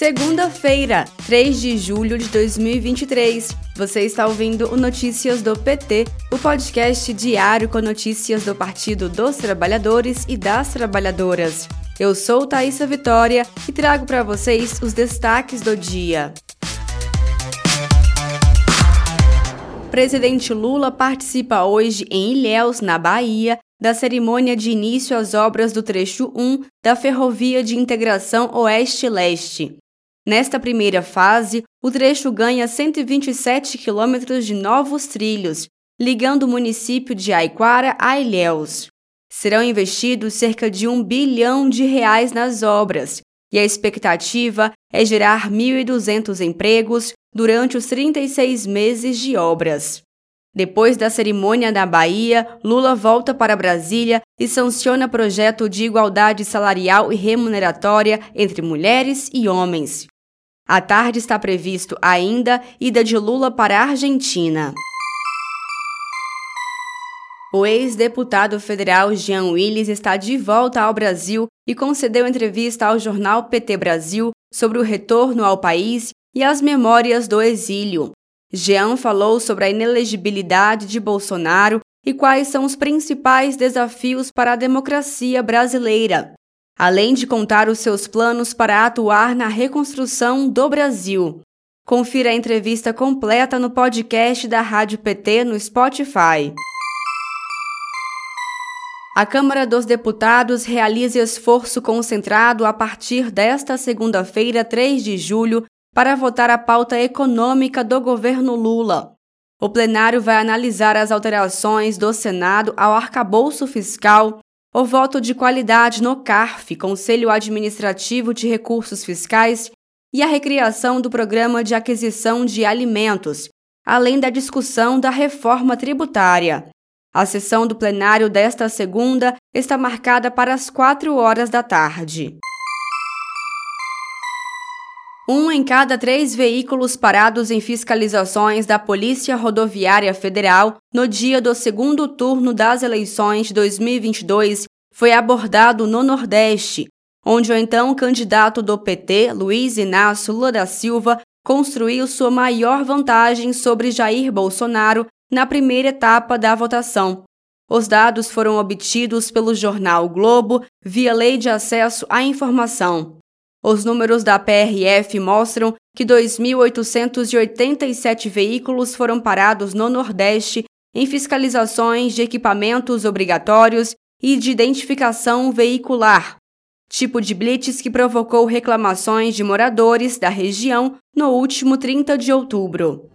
Segunda-feira, 3 de julho de 2023. Você está ouvindo o Notícias do PT, o podcast diário com notícias do Partido dos Trabalhadores e das Trabalhadoras. Eu sou Thaisa Vitória e trago para vocês os destaques do dia. Presidente Lula participa hoje em Ilhéus, na Bahia, da cerimônia de início às obras do trecho 1 da Ferrovia de Integração Oeste-Leste. Nesta primeira fase, o trecho ganha 127 quilômetros de novos trilhos, ligando o município de Aiquara a Ilhéus. Serão investidos cerca de um bilhão de reais nas obras, e a expectativa é gerar 1.200 empregos durante os 36 meses de obras. Depois da cerimônia da Bahia, Lula volta para Brasília e sanciona projeto de igualdade salarial e remuneratória entre mulheres e homens. À tarde está previsto ainda ida de Lula para a Argentina. O ex-deputado federal Jean Willis está de volta ao Brasil e concedeu entrevista ao jornal PT Brasil sobre o retorno ao país e as memórias do exílio. Jean falou sobre a inelegibilidade de Bolsonaro e quais são os principais desafios para a democracia brasileira, além de contar os seus planos para atuar na reconstrução do Brasil. Confira a entrevista completa no podcast da Rádio PT no Spotify. A Câmara dos Deputados realiza esforço concentrado a partir desta segunda-feira, 3 de julho, para votar a pauta econômica do governo Lula. O plenário vai analisar as alterações do Senado ao arcabouço fiscal, o voto de qualidade no CARF, Conselho Administrativo de Recursos Fiscais, e a recriação do Programa de Aquisição de Alimentos, além da discussão da reforma tributária. A sessão do plenário desta segunda está marcada para as quatro horas da tarde. Um em cada três veículos parados em fiscalizações da Polícia Rodoviária Federal no dia do segundo turno das eleições de 2022 foi abordado no Nordeste, onde o então candidato do PT, Luiz Inácio Lula da Silva, construiu sua maior vantagem sobre Jair Bolsonaro na primeira etapa da votação. Os dados foram obtidos pelo jornal Globo via Lei de Acesso à Informação. Os números da PRF mostram que 2.887 veículos foram parados no Nordeste em fiscalizações de equipamentos obrigatórios e de identificação veicular, tipo de blitz que provocou reclamações de moradores da região no último 30 de outubro.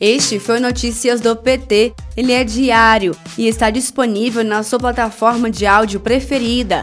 Este foi Notícias do PT. Ele é diário e está disponível na sua plataforma de áudio preferida